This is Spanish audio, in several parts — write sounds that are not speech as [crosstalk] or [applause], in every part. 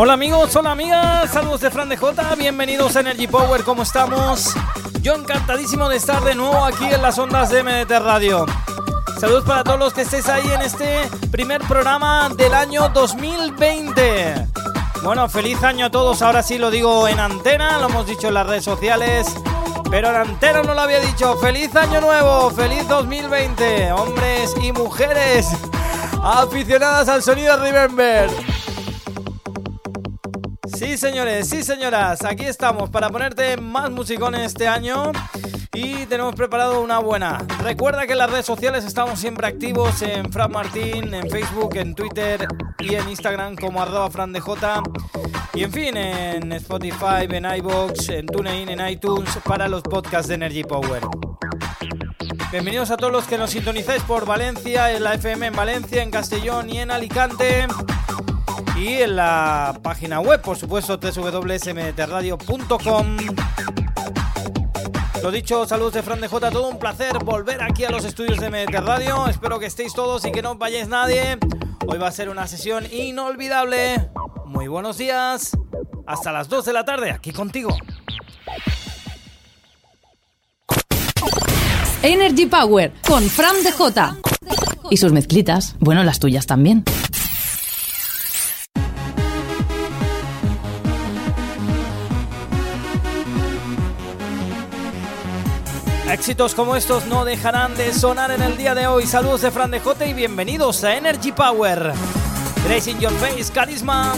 Hola amigos, hola amigas, saludos de Fran de J, bienvenidos a Energy Power, ¿cómo estamos? Yo encantadísimo de estar de nuevo aquí en las ondas de MDT Radio. Saludos para todos los que estéis ahí en este primer programa del año 2020. Bueno, feliz año a todos, ahora sí lo digo en antena, lo hemos dicho en las redes sociales, pero en antena no lo había dicho. Feliz año nuevo, feliz 2020, hombres y mujeres aficionadas al sonido Remember. Sí, señores, sí, señoras, aquí estamos para ponerte más musicón este año. Y tenemos preparado una buena. Recuerda que en las redes sociales estamos siempre activos en Fran Martín, en Facebook, en Twitter y en Instagram como arroba FranDJ. Y en fin, en Spotify, en iBox, en TuneIn, en iTunes para los podcasts de Energy Power. Bienvenidos a todos los que nos sintonizáis por Valencia, en la FM en Valencia, en Castellón y en Alicante. Y en la página web, por supuesto, www.smtradio.com. Lo dicho, saludos de Fran de J, todo un placer volver aquí a los estudios de MDT. Espero que estéis todos y que no vayáis nadie. Hoy va a ser una sesión inolvidable. Muy buenos días. Hasta las 2 de la tarde, aquí contigo. Energy Power con Fran de J. Y sus mezclitas, bueno, las tuyas también. Éxitos como estos no dejarán de sonar en el día de hoy. Saludos de Fran de J y bienvenidos a Energy Power. Grace in Your Face, Carisma.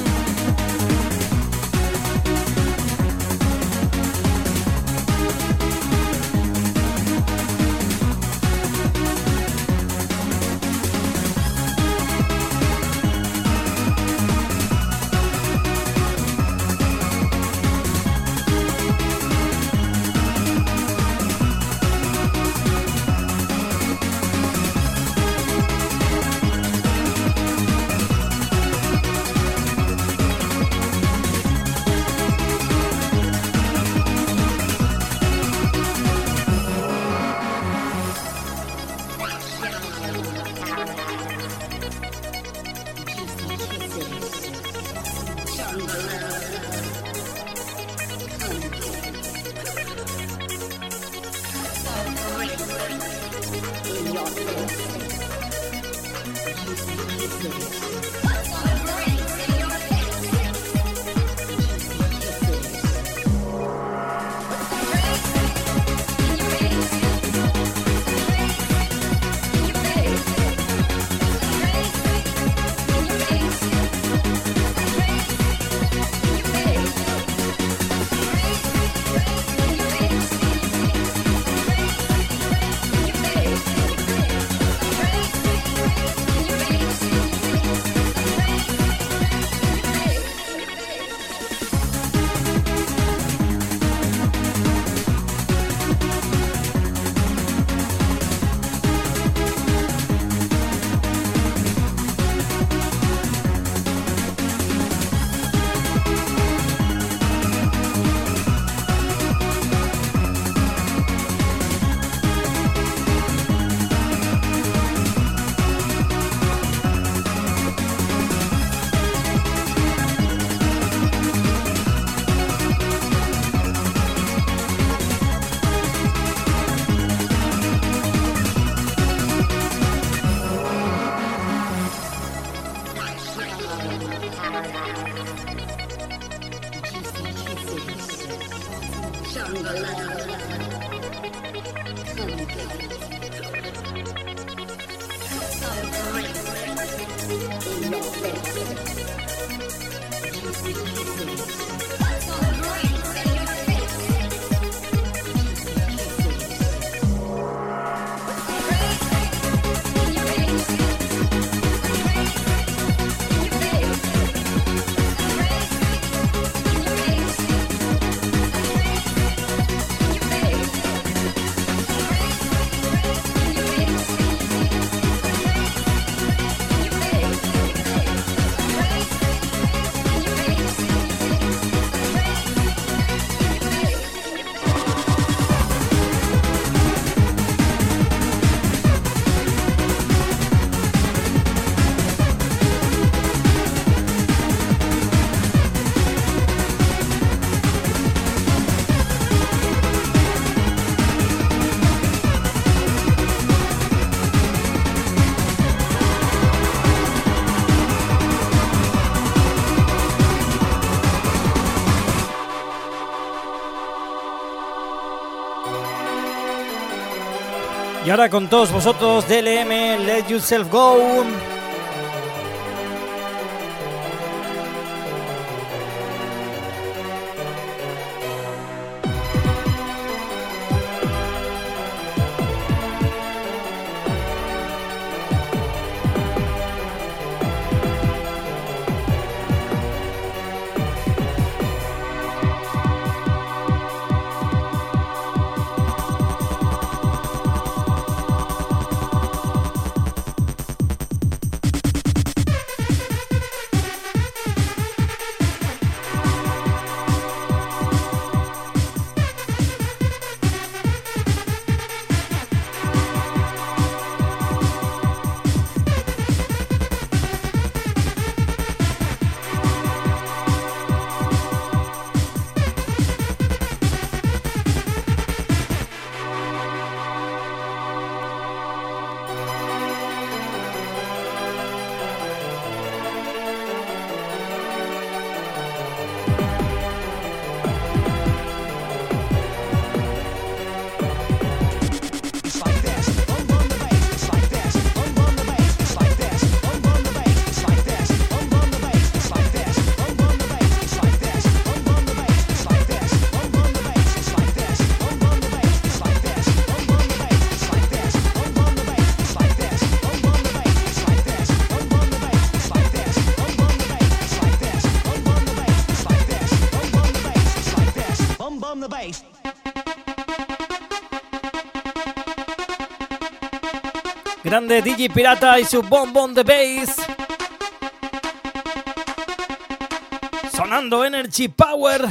Con todos vosotros, DLM, Let Yourself Go. Grande DJ Pirata y su Bomb on the Bass. Sonando Energy Power.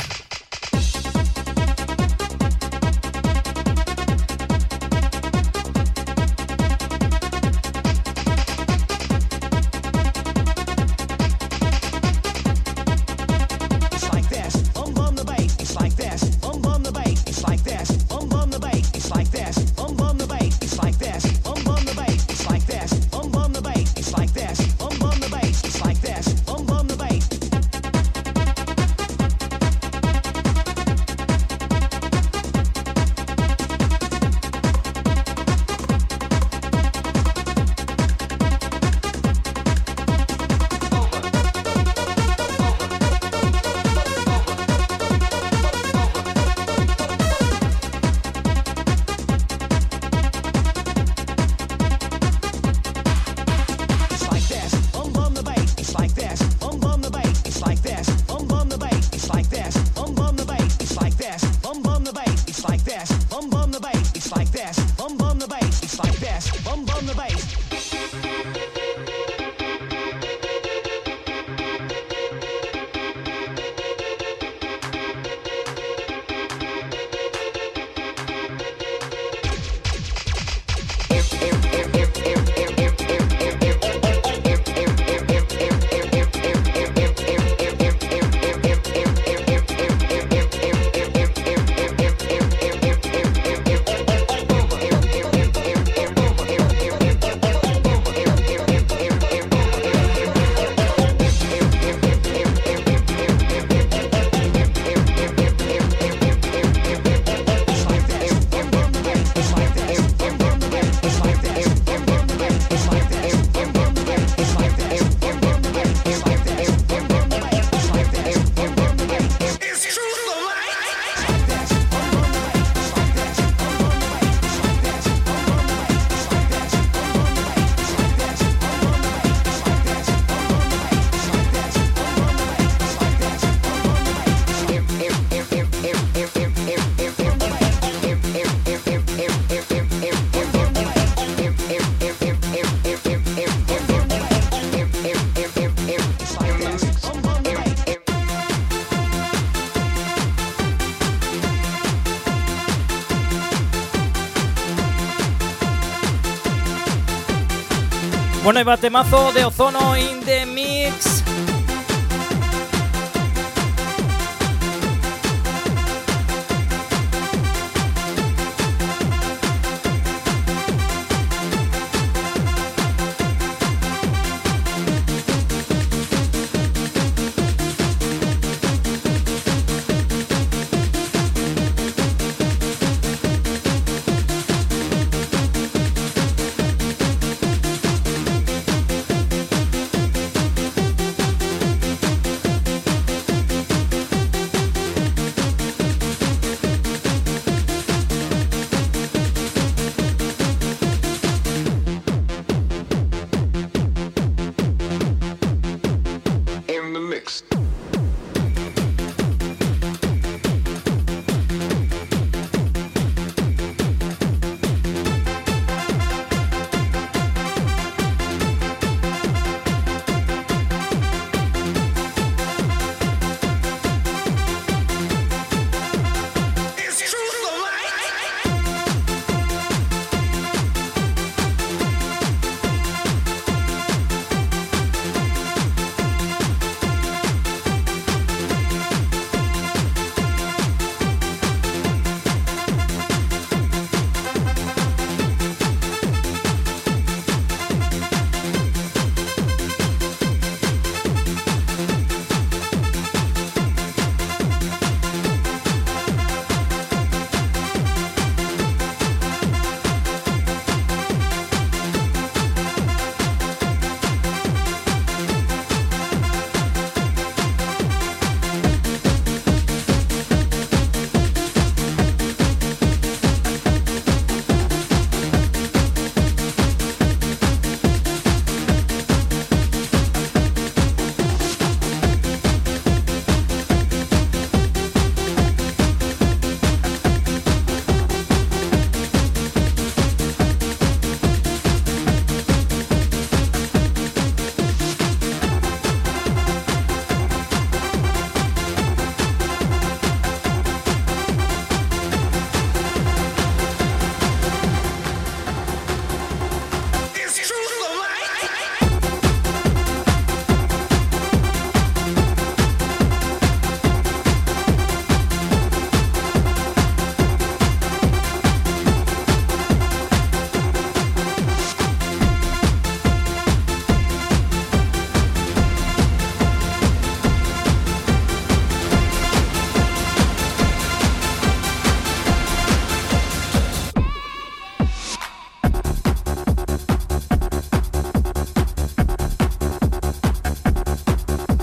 Bueno, y batemazo de ozono in the mix.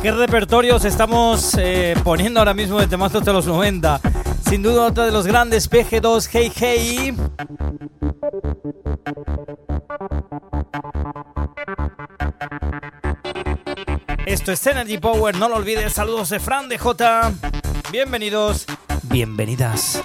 Qué repertorios estamos eh, poniendo ahora mismo de temazos de los 90. Sin duda otra de los grandes PG2 Hey Hey. Esto es Energy Power, no lo olvides. Saludos de Fran de J. Bienvenidos, bienvenidas.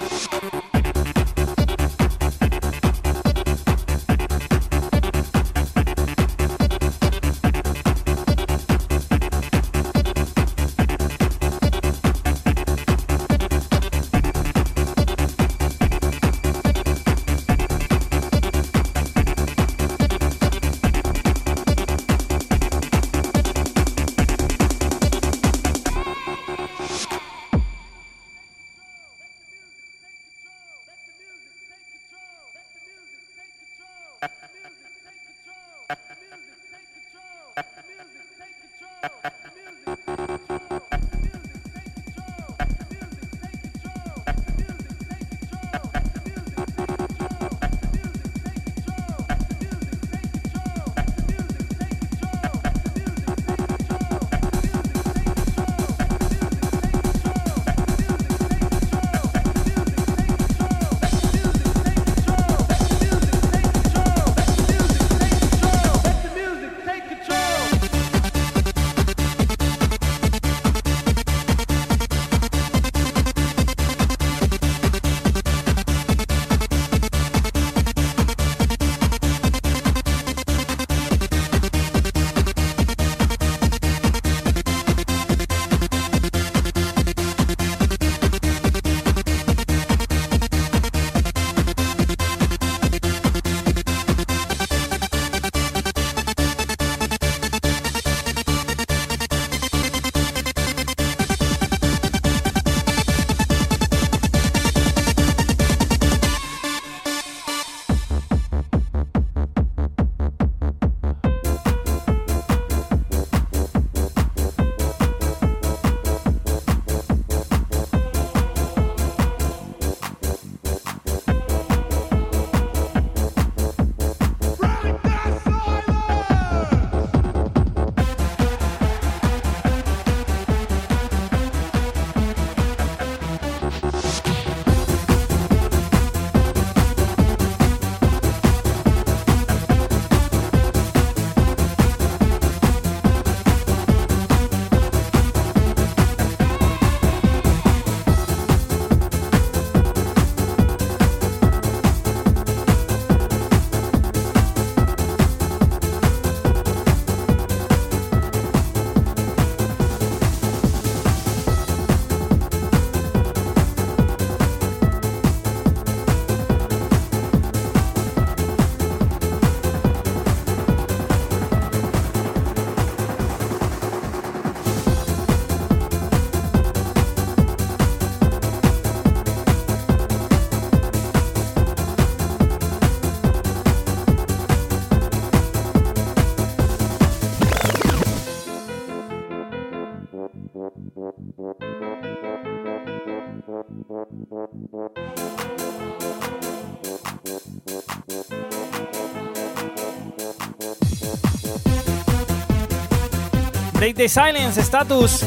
Break the Silence, Status.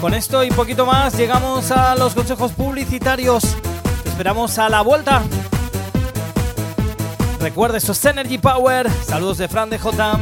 Con esto y poquito más llegamos a los consejos publicitarios. esperamos a la vuelta. Recuerda, esto es Energy Power. Saludos de Fran de J.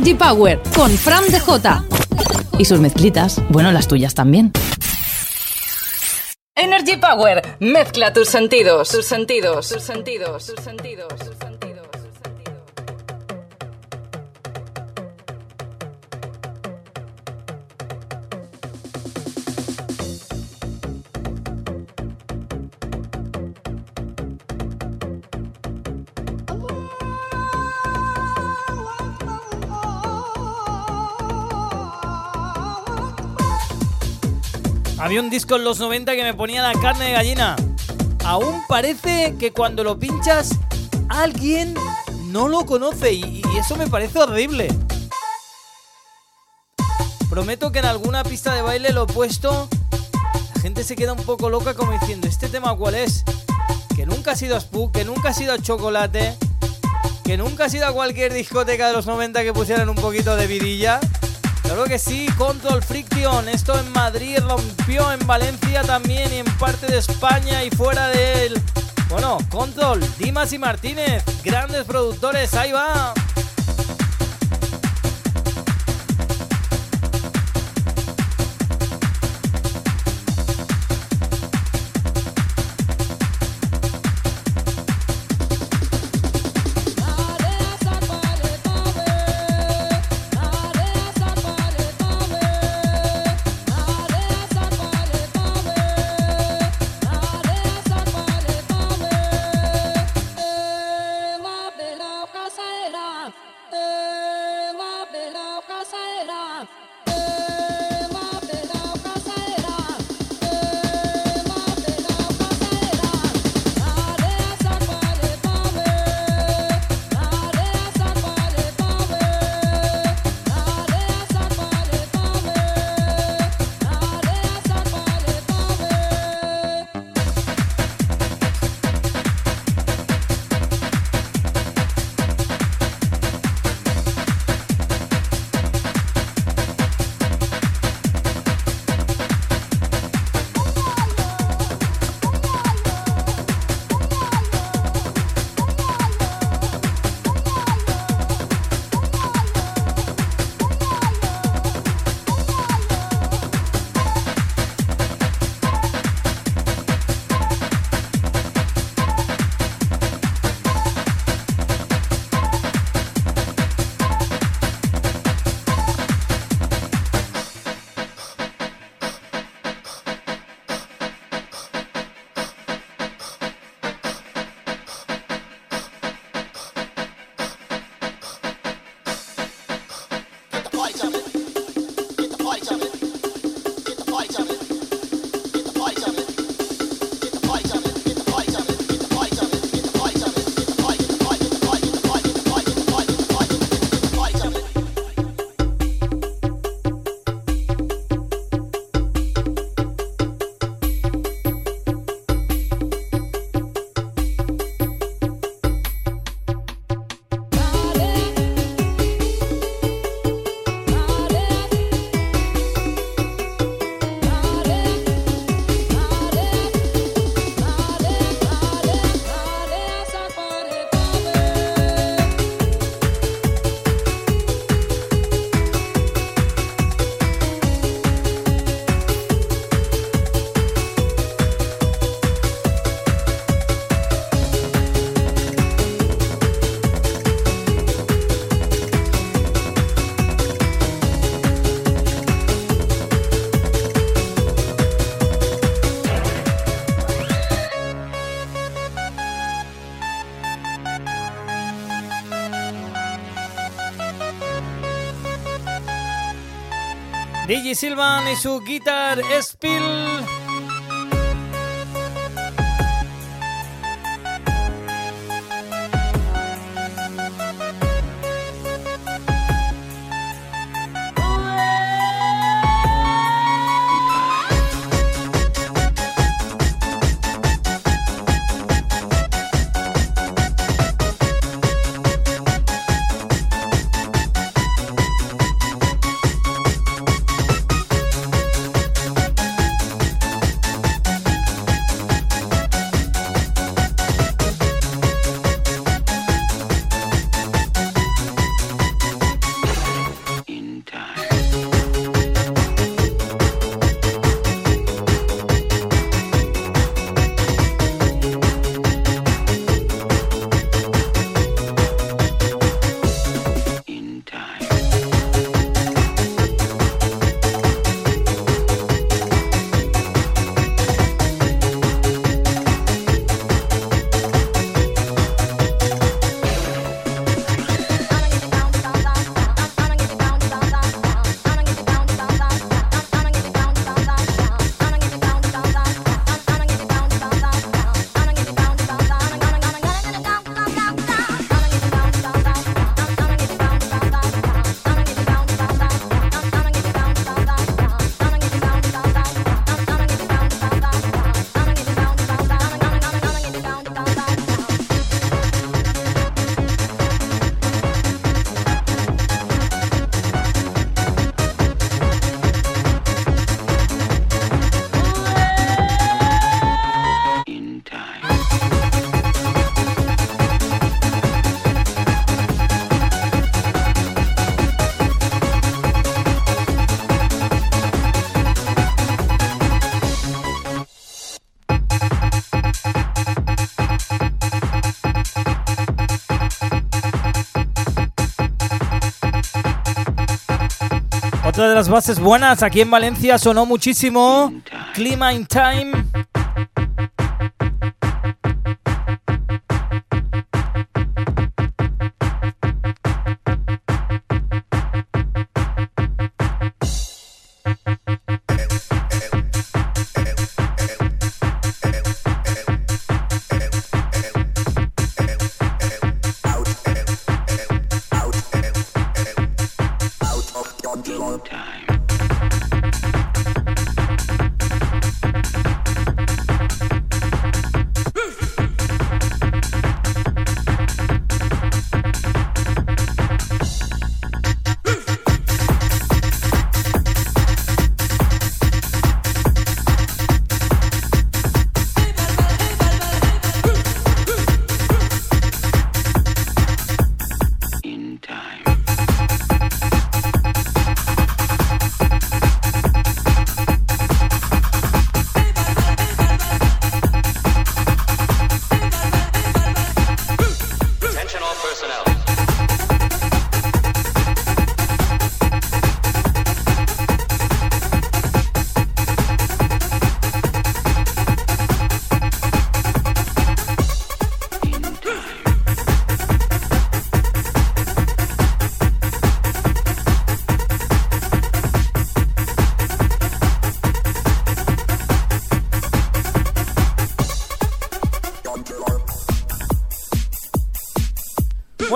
Energy Power con Fran DJ. Y sus mezclitas, bueno, las tuyas también. Energy Power, mezcla tus sentidos, tus sentidos, tus sentidos, tus sentidos. Había un disco en los 90 que me ponía la carne de gallina. Aún parece que cuando lo pinchas, alguien no lo conoce y, eso me parece horrible. Prometo que en alguna pista de baile lo he puesto. La gente se queda un poco loca como diciendo, ¿este tema cuál es? Que nunca ha sido Spook, que nunca ha sido Chocolate, que nunca ha sido a cualquier discoteca de los 90 que pusieran un poquito de vidilla. Claro que sí, Control Friction. Esto en Madrid rompió en Valencia también y en parte de España y fuera de él. Bueno, Control, Dimas y Martínez, grandes productores, ahí va. Silvan y su guitar Spill. De las bases buenas aquí en Valencia sonó muchísimo. Clima in Time.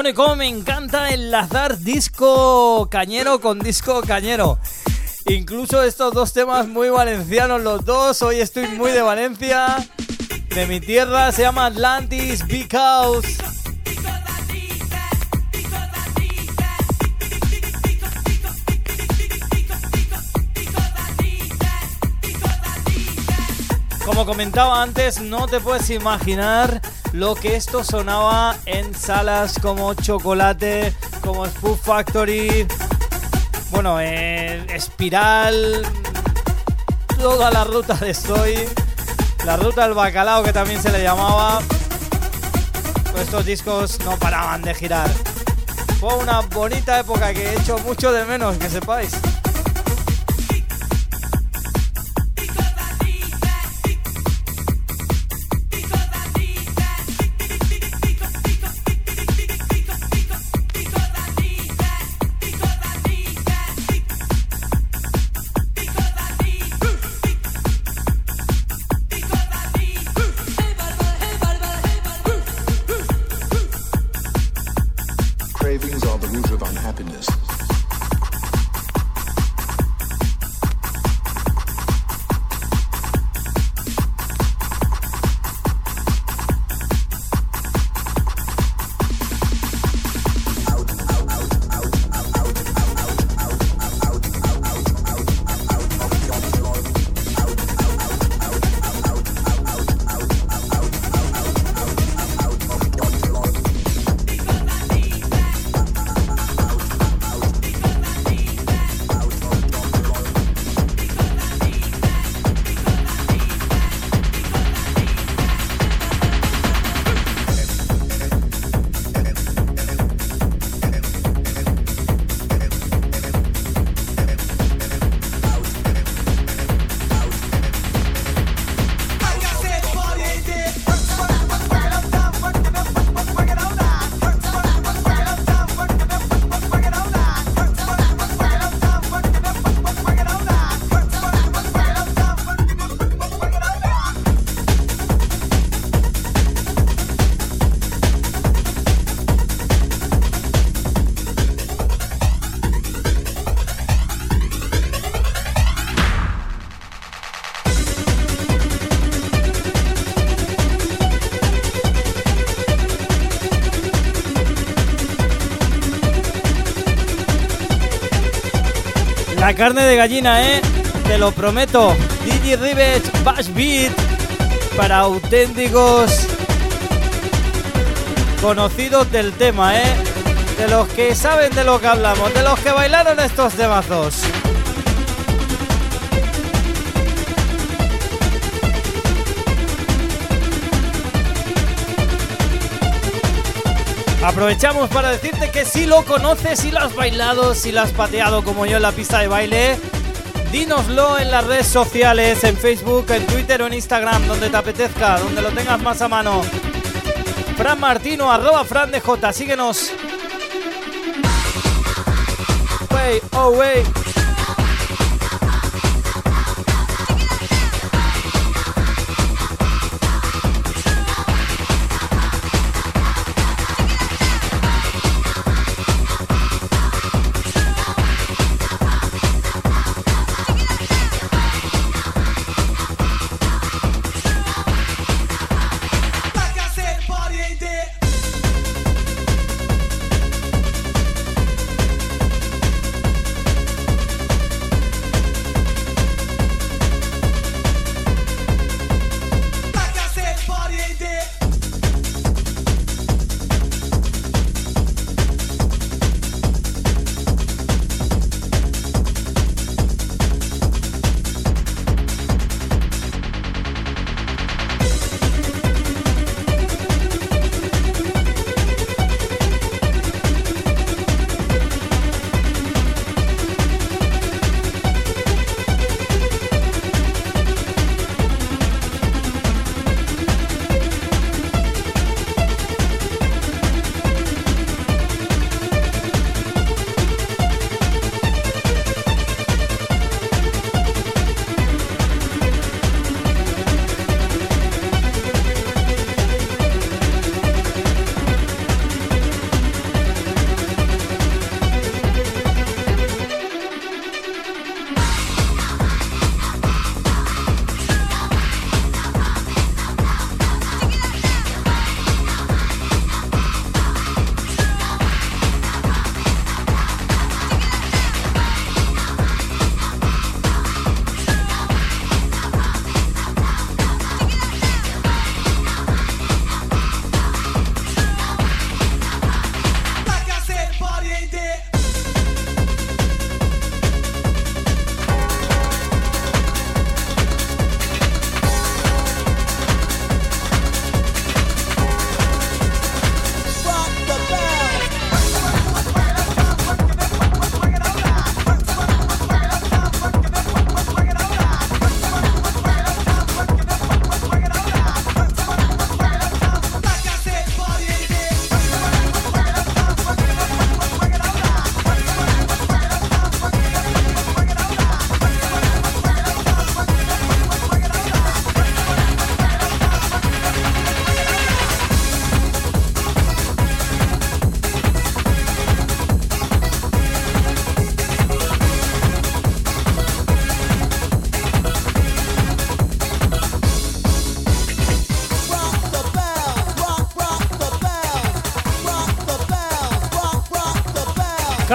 Y como me encanta enlazar disco cañero con disco cañero. Incluso estos dos temas muy valencianos los dos. Hoy estoy muy de Valencia. De mi tierra se llama Atlantis Because. Como comentaba antes, no te puedes imaginar lo que esto sonaba en salas como Chocolate, como Spoof Factory, bueno, en Espiral, toda la ruta de Soy, la ruta del bacalao que también se le llamaba. Estos discos no paraban de girar. Fue una bonita época que he hecho mucho de menos, que sepáis. La carne de gallina, ¿eh? Te lo prometo. Digi Rivets Bash Beat para auténticos conocidos del tema, ¿eh? De los que saben de lo que hablamos, de los que bailaron estos temazos. Aprovechamos para decirte que si lo conoces, si lo has bailado, si lo has pateado como yo en la pista de baile, dínoslo en las redes sociales, en Facebook, en Twitter o en Instagram, donde te apetezca, donde lo tengas más a mano. Fran Martino, arroba Fran de síguenos. Wey, oh wey.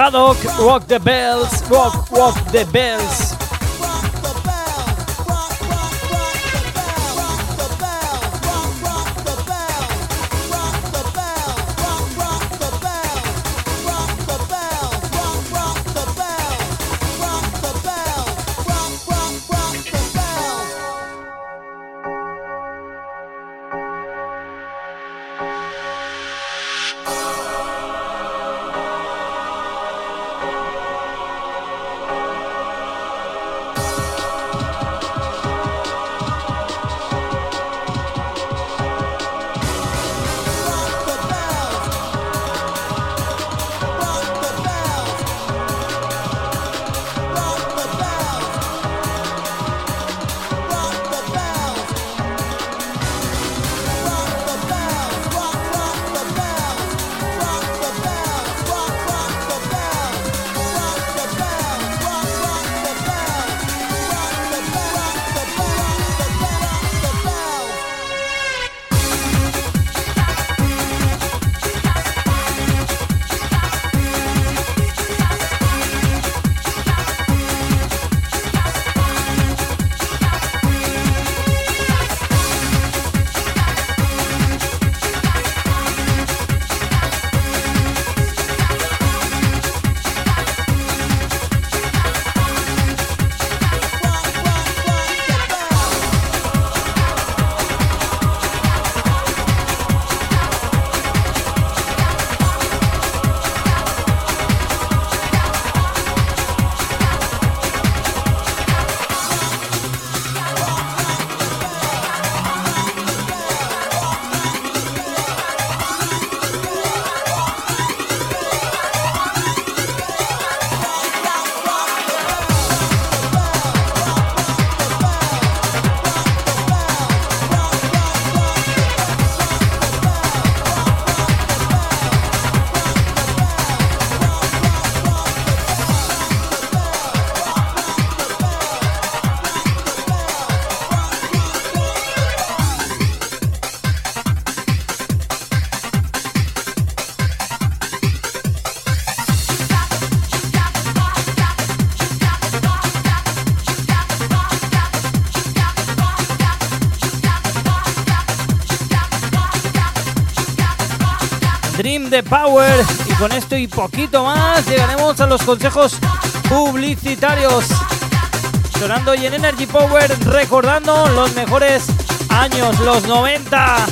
Haddock, Rock the Bells, Rock, Rock the Bells. Power. Y con esto y poquito más llegaremos a los consejos publicitarios. Sonando y en Energy Power recordando los mejores años, los 90.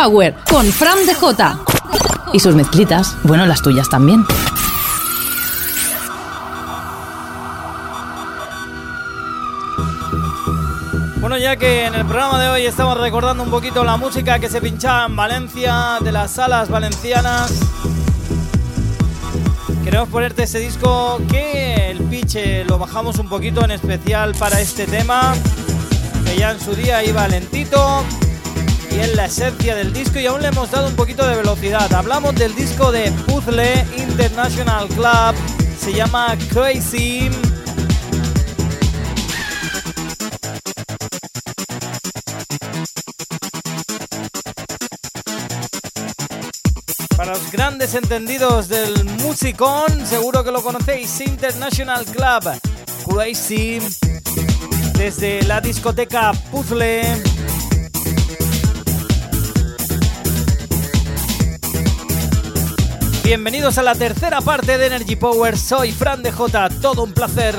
Con Fran DJ. Y sus mezclitas, bueno, las tuyas también. Bueno, ya que en el programa de hoy estamos recordando un poquito la música que se pinchaba en Valencia, de las salas valencianas, queremos ponerte ese disco que el pitch lo bajamos un poquito en especial para este tema, que ya en su día iba lentito es la esencia del disco y aún le hemos dado un poquito de velocidad. Hablamos del disco de Puzzle International Club, se llama Crazy. Para los grandes entendidos del musicón, seguro que lo conocéis, International Club, Crazy, desde la discoteca Puzzle. Bienvenidos a la tercera parte de Energy Power. Soy Fran de J. Todo un placer.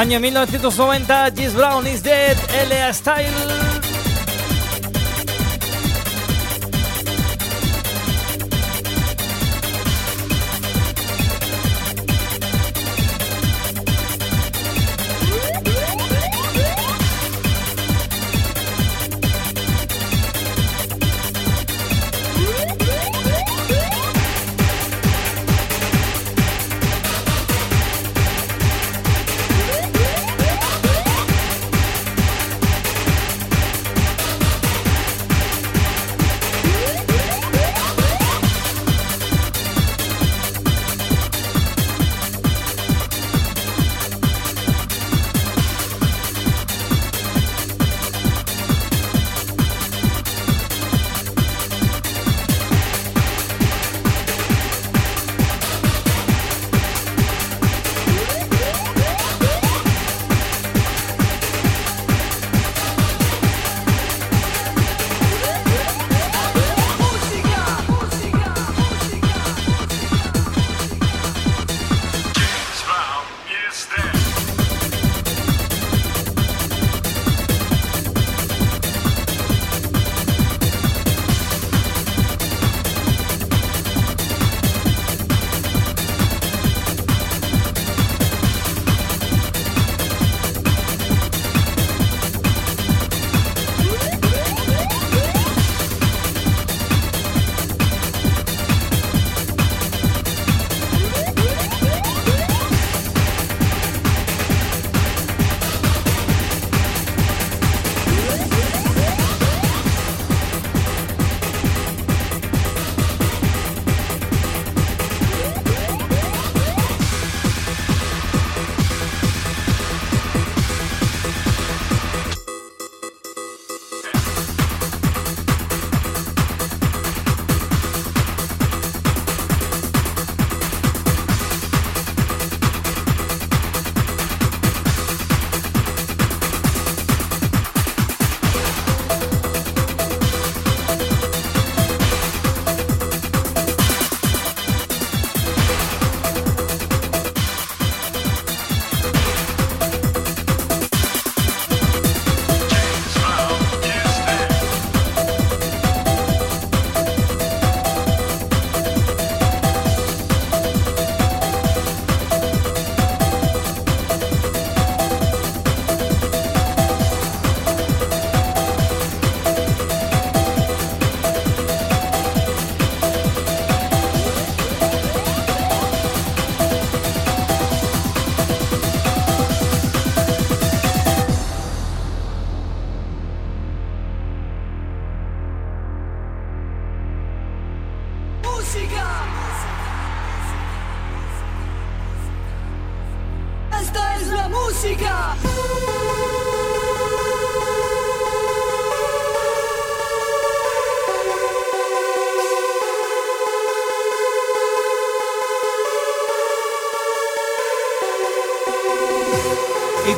Año 1990, Jess Brown is dead, L.A. Style.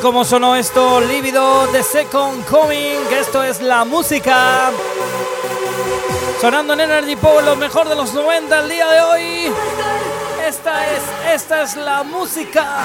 cómo sonó esto, Lívido de Second Coming, esto es la música. Sonando en Energy Power, lo mejor de los 90 el día de hoy. Esta es, esta es la música.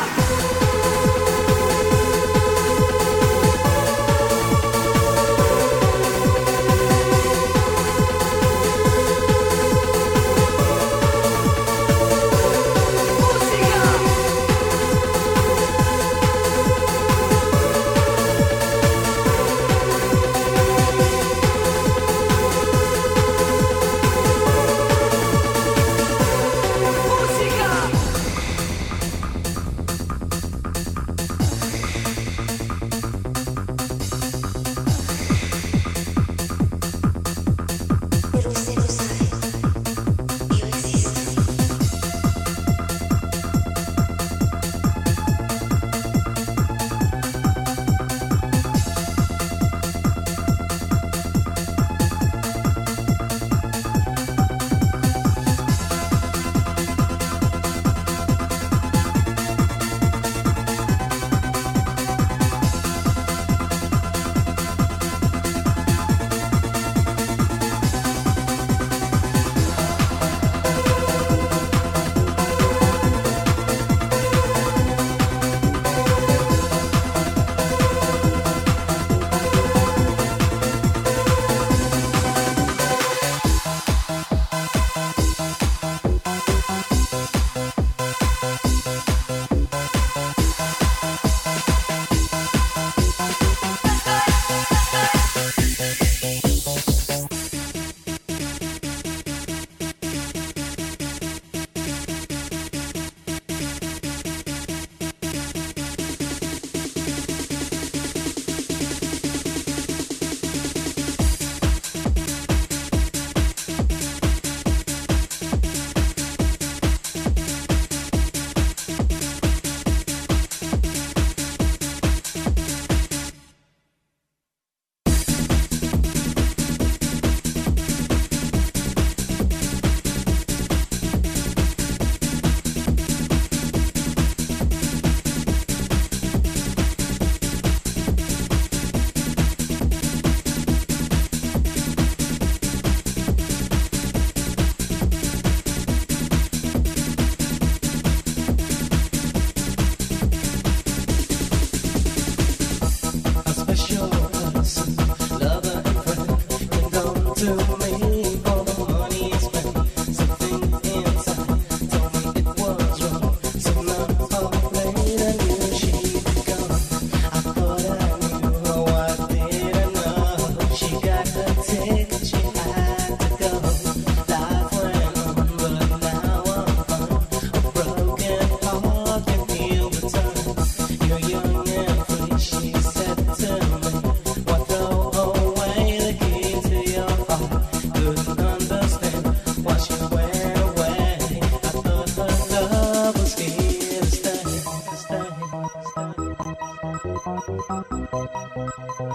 I'm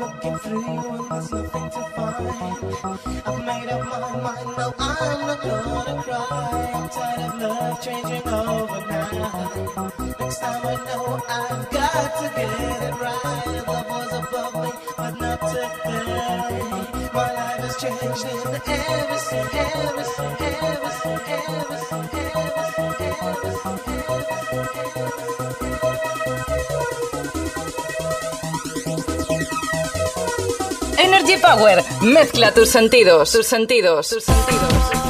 looking through you and there's nothing to find. I've made up my mind, no, I'm not gonna cry. I'm tired of love changing overnight. Next time I know I've got to get it right. Love was above me. Energy Power, mezcla tus sentidos, tus sentidos, tus sentidos.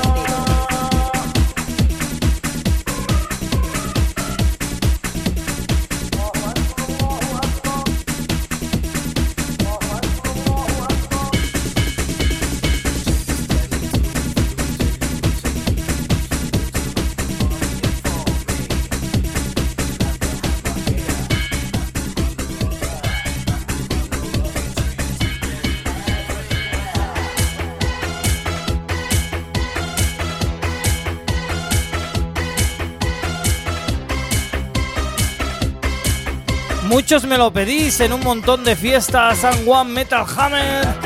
Muchos me lo pedís en un montón de fiestas, San Juan Metal Hammer.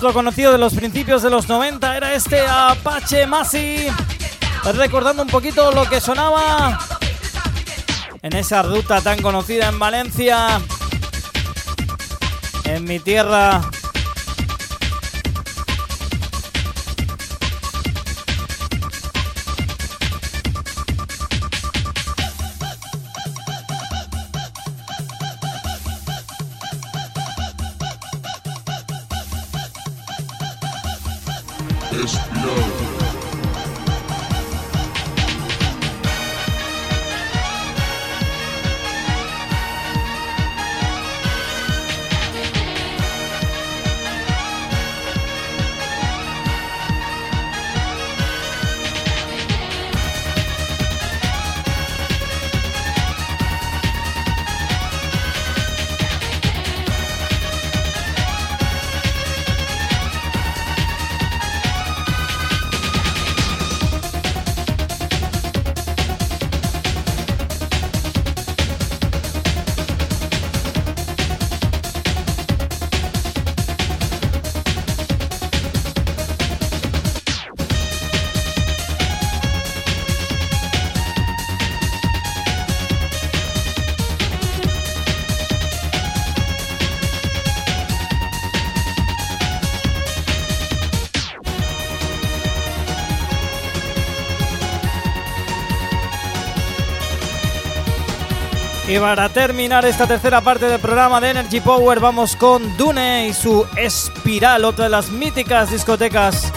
Otro conocido de los principios de los 90 era este Apache Masi. Recordando un poquito lo que sonaba en esa ruta tan conocida en Valencia, en mi tierra. Y para terminar esta tercera parte del programa de Energy Power vamos con Dune y su Espiral, otra de las míticas discotecas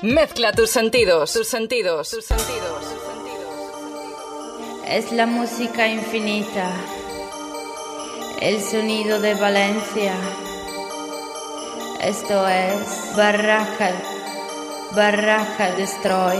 Mezcla tus sentidos, tus sentidos, tus sentidos, Es la música infinita. El sonido de Valencia. Esto es Barraca. Barraca Destroy.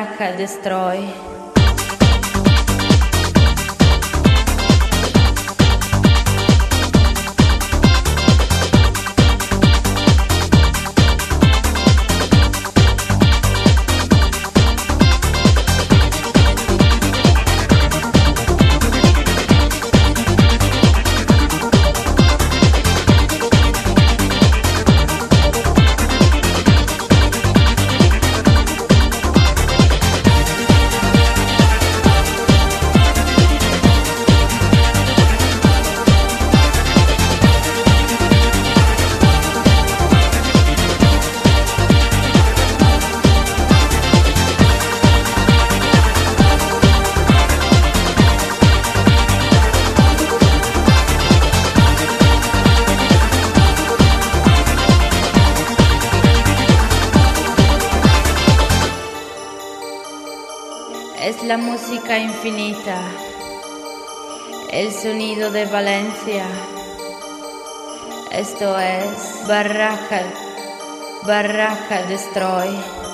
Barraca Destroy. Infinita, el sonido de Valencia. Esto es Barraca, Barraca Destroy.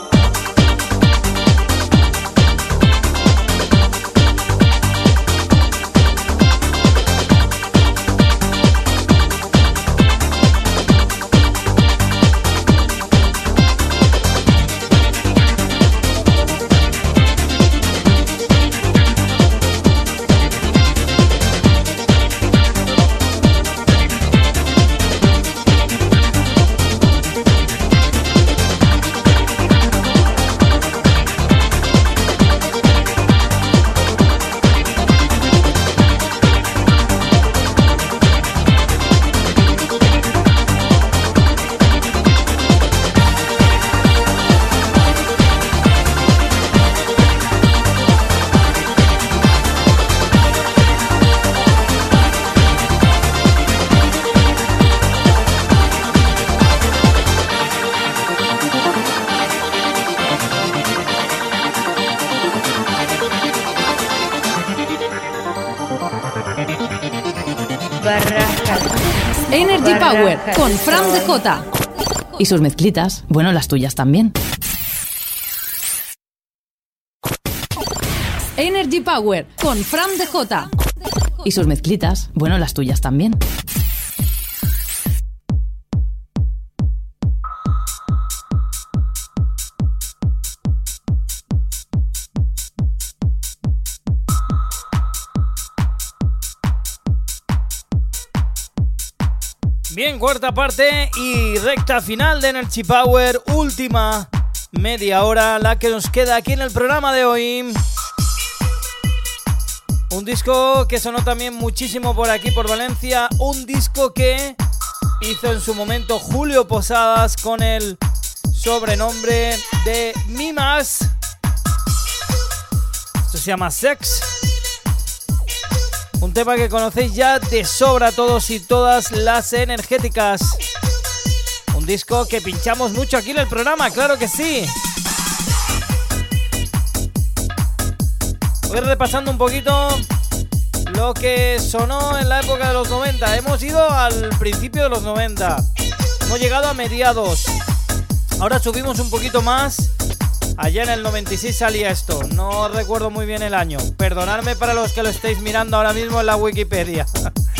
Y sus mezclitas, bueno, las tuyas también. Energy Power con Fran Jota. Y sus mezclitas, bueno, las tuyas también. Bien, cuarta parte y recta final de Energy Power, última media hora, la que nos queda aquí en el programa de hoy. Un disco que sonó también muchísimo por aquí, por Valencia. Un disco que hizo en su momento Julio Posadas con el sobrenombre de Mimas. Esto se llama Sex. Un tema que conocéis ya de sobra todos y todas las energéticas. Un disco que pinchamos mucho aquí en el programa, claro que sí. Voy repasando un poquito lo que sonó en la época de los 90. Hemos ido al principio de los 90. Hemos llegado a mediados. Ahora subimos un poquito más Allá en el 96 salía esto, no recuerdo muy bien el año. Perdonadme para los que lo estéis mirando ahora mismo en la Wikipedia.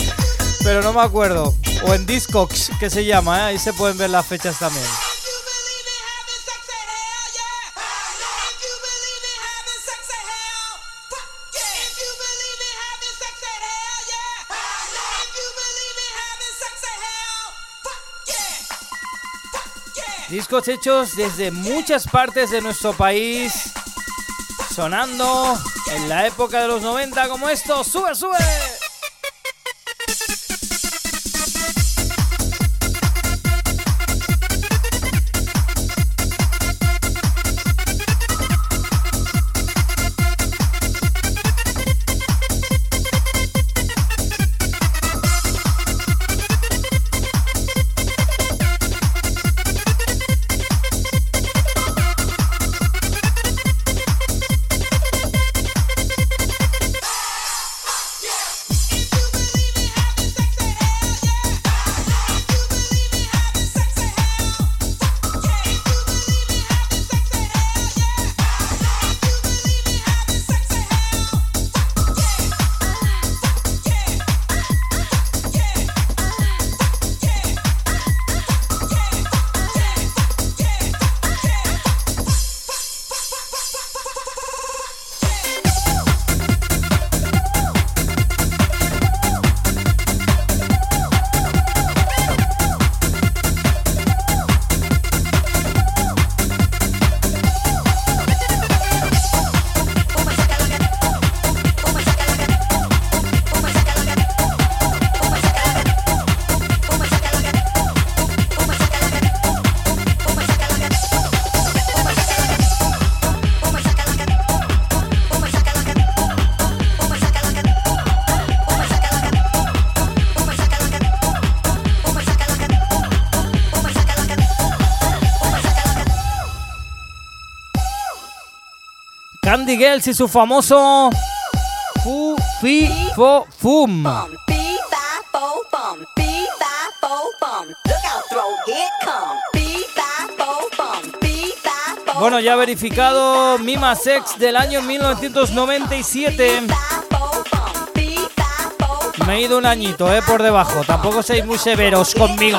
[laughs] Pero no me acuerdo. O en Discogs, que se llama, ¿eh? ahí se pueden ver las fechas también. Discos hechos desde muchas partes de nuestro país, sonando en la época de los 90 como esto. ¡Sube, sube! Randy Gels y su famoso Fu Fi Fo Fum. Bueno, ya verificado Mima Sex del año 1997. Me he ido un añito, eh, por debajo. Tampoco seáis muy severos conmigo.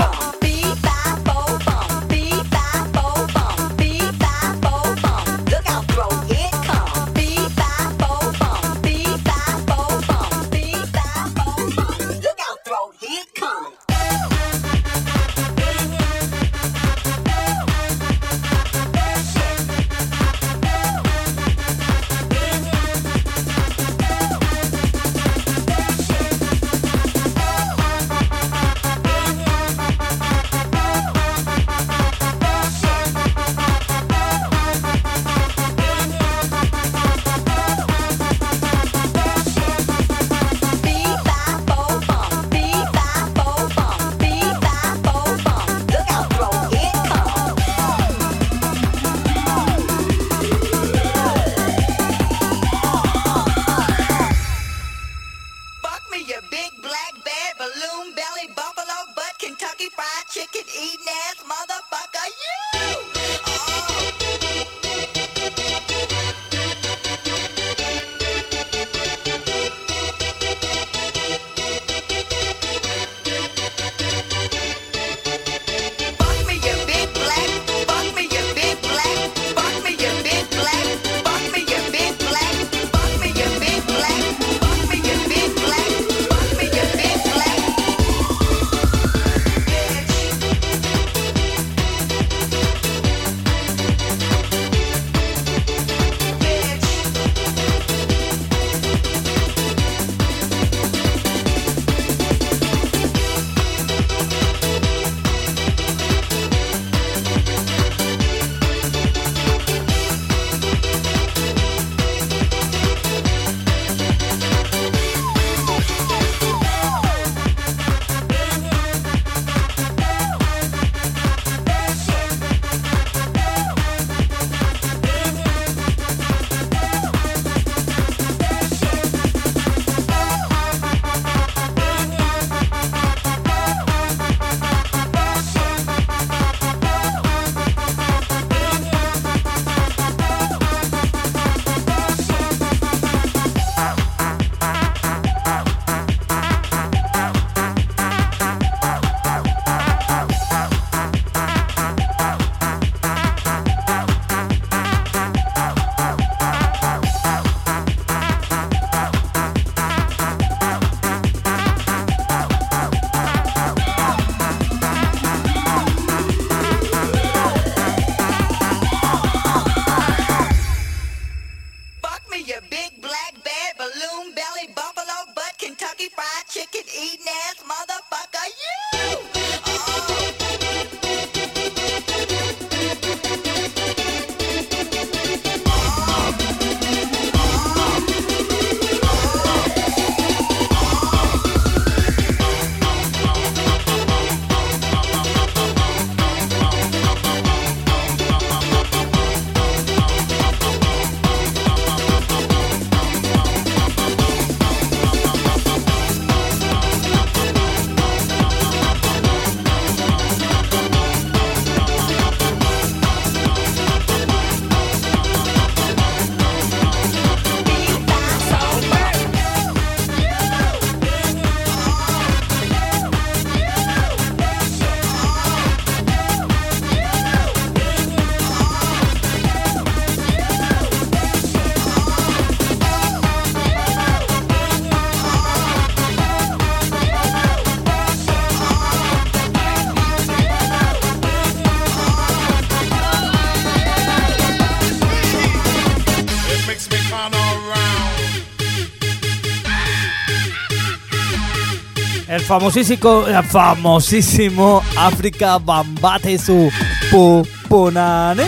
Famosísimo, famosísimo África Bambate su Pupunane.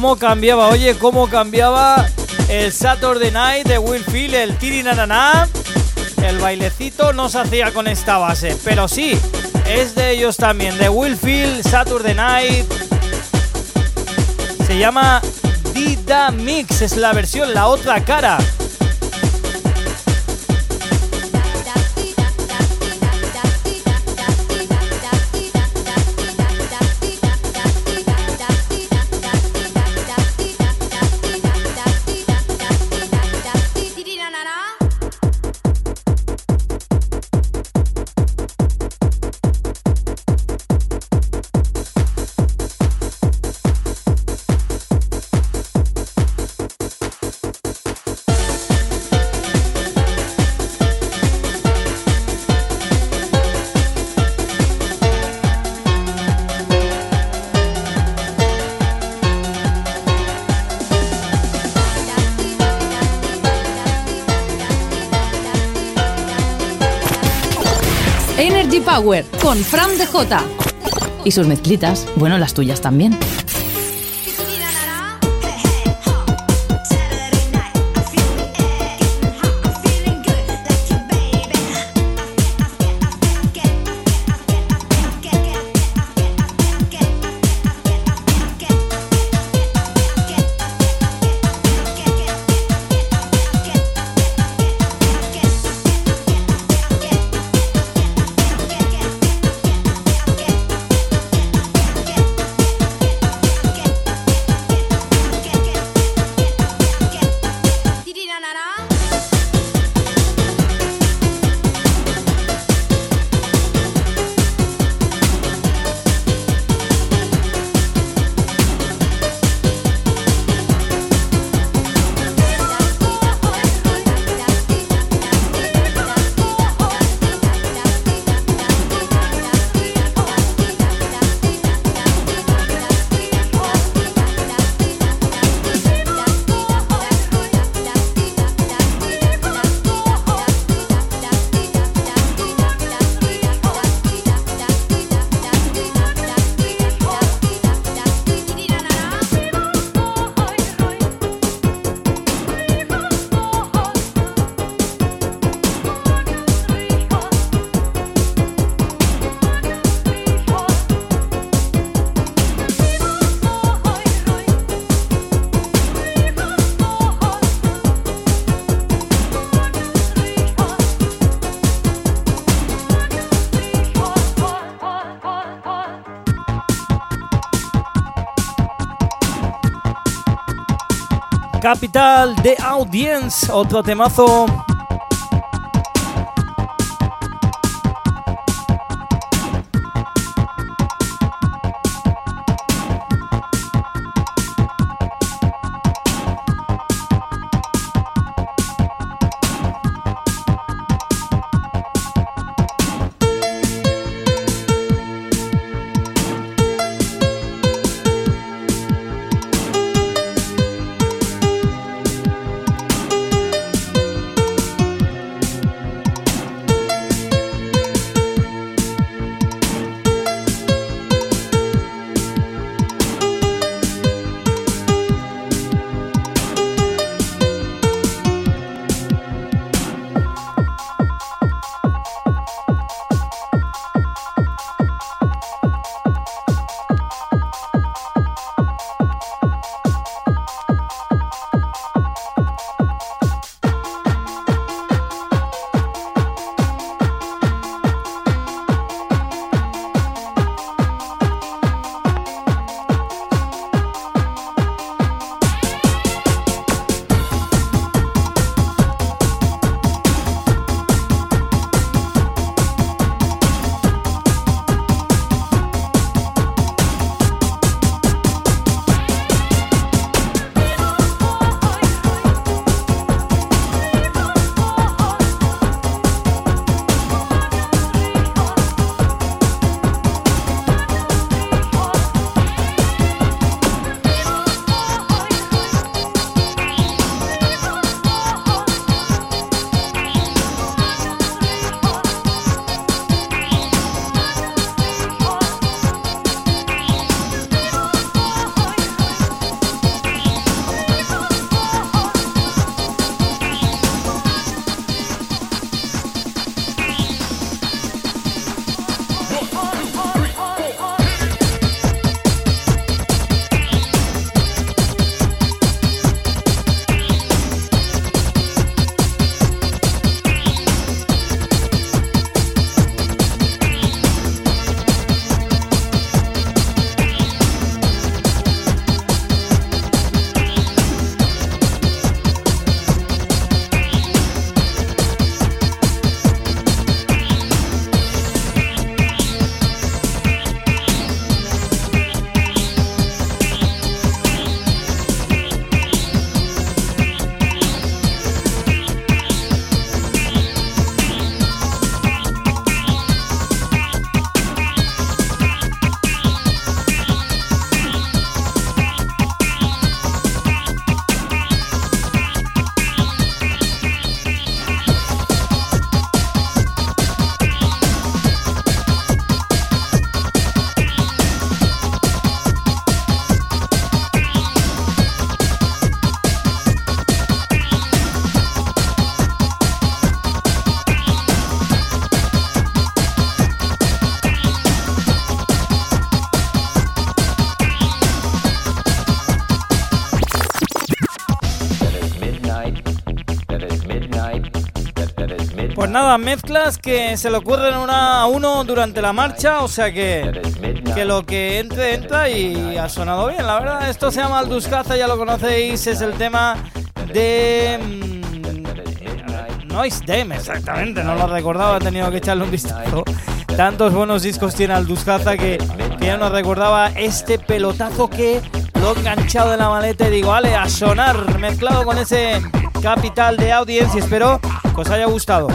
Cómo cambiaba, oye, cómo cambiaba el Saturday Night de Will Phil, el Tiri Nananá. El bailecito no se hacía con esta base, pero sí, es de ellos también, de Will Phil, Saturday Night. Se llama Dida Mix, es la versión, la otra cara. Con Fran de J. Y sus mezclitas, bueno, las tuyas también. Capital de Audience, otro temazo Nada, mezclas que se le ocurren una a uno durante la marcha, o sea que, que lo que entre, entra y ha sonado bien, la verdad. Esto se llama Alduscaza, ya lo conocéis, es el tema de... Mm, Noise Dem, exactamente, no lo recordaba, he tenido que echarle un vistazo. Tantos buenos discos tiene Alduscaza que, que ya nos recordaba este pelotazo que lo he enganchado en la maleta y digo, vale, a sonar, mezclado con ese capital de audiencia. Espero que os haya gustado.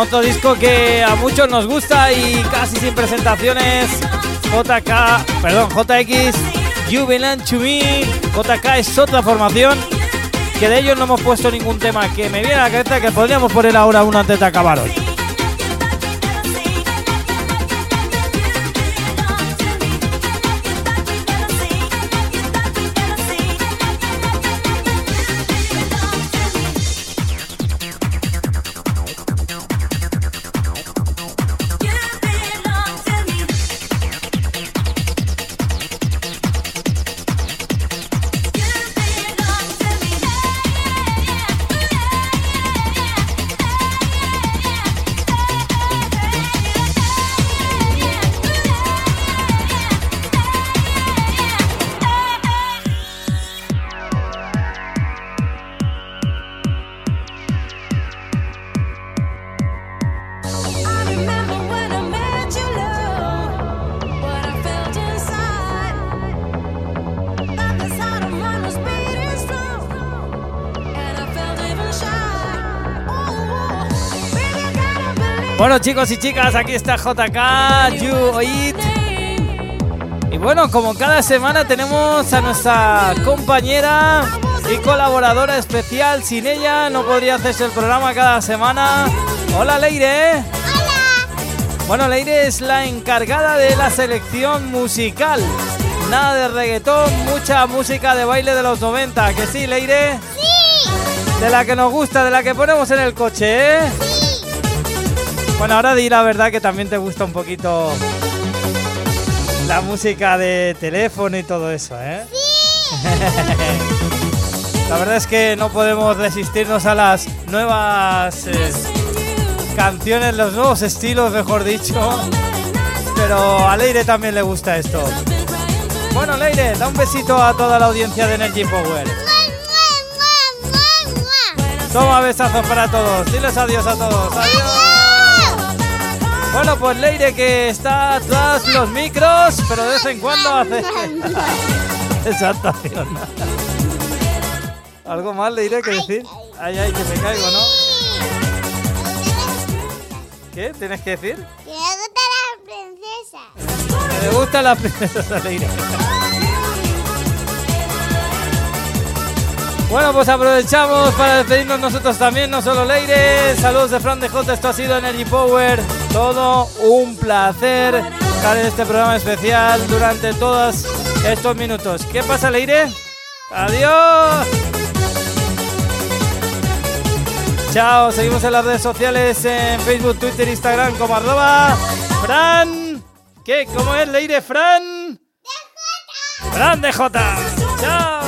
Otro disco que a muchos nos gusta y casi sin presentaciones. JK, perdón, JX, Belong to Me. JK es otra formación que de ellos no hemos puesto ningún tema que me viene a la cabeza que podríamos poner ahora uno antes de acabar hoy. Bueno chicos y chicas, aquí está JK, You It. Y bueno, como cada semana tenemos a nuestra compañera y colaboradora especial. Sin ella no podría hacerse el programa cada semana. Hola Leire. Hola. Bueno, Leire es la encargada de la selección musical. Nada de reggaetón, mucha música de baile de los 90. ¿Que sí, Leire? Sí. De la que nos gusta, de la que ponemos en el coche, ¿eh? Sí. Bueno, ahora di la verdad que también te gusta un poquito la música de teléfono y todo eso, ¿eh? Sí. [laughs] la verdad es que no podemos resistirnos a las nuevas eh, canciones, los nuevos estilos, mejor dicho. Pero a Leire también le gusta esto. Bueno, Leire, da un besito a toda la audiencia de Energy Power. Toma besazos para todos. Diles adiós a todos. Adiós. Bueno, pues Leire que está tras los micros, pero de vez en cuando hace [laughs] esa. ¿Algo más, Leire, que decir? Ay, ay, que me caigo, ¿no? ¿Qué? ¿Tienes que decir? Que me gusta la princesa. Me gusta la princesa Leire. Bueno, pues aprovechamos para despedirnos nosotros también, no solo Leire. Saludos de Fran de J, esto ha sido Energy Power. Todo un placer estar en este programa especial durante todos estos minutos. ¿Qué pasa, Leire? Adiós. Chao, seguimos en las redes sociales, en Facebook, Twitter, Instagram como arroba Fran. ¿Qué? ¿Cómo es, Leire? Fran. Fran de J. Chao.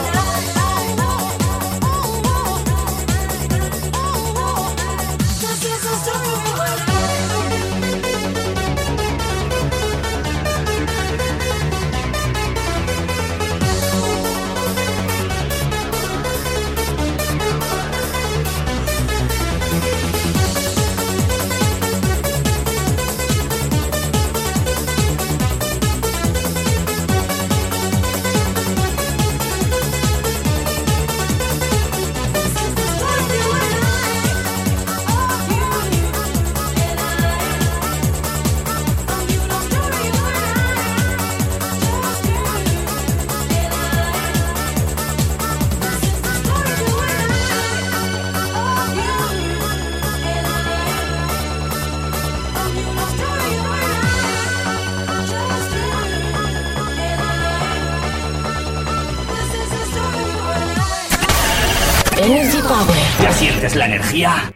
Sientes la energía?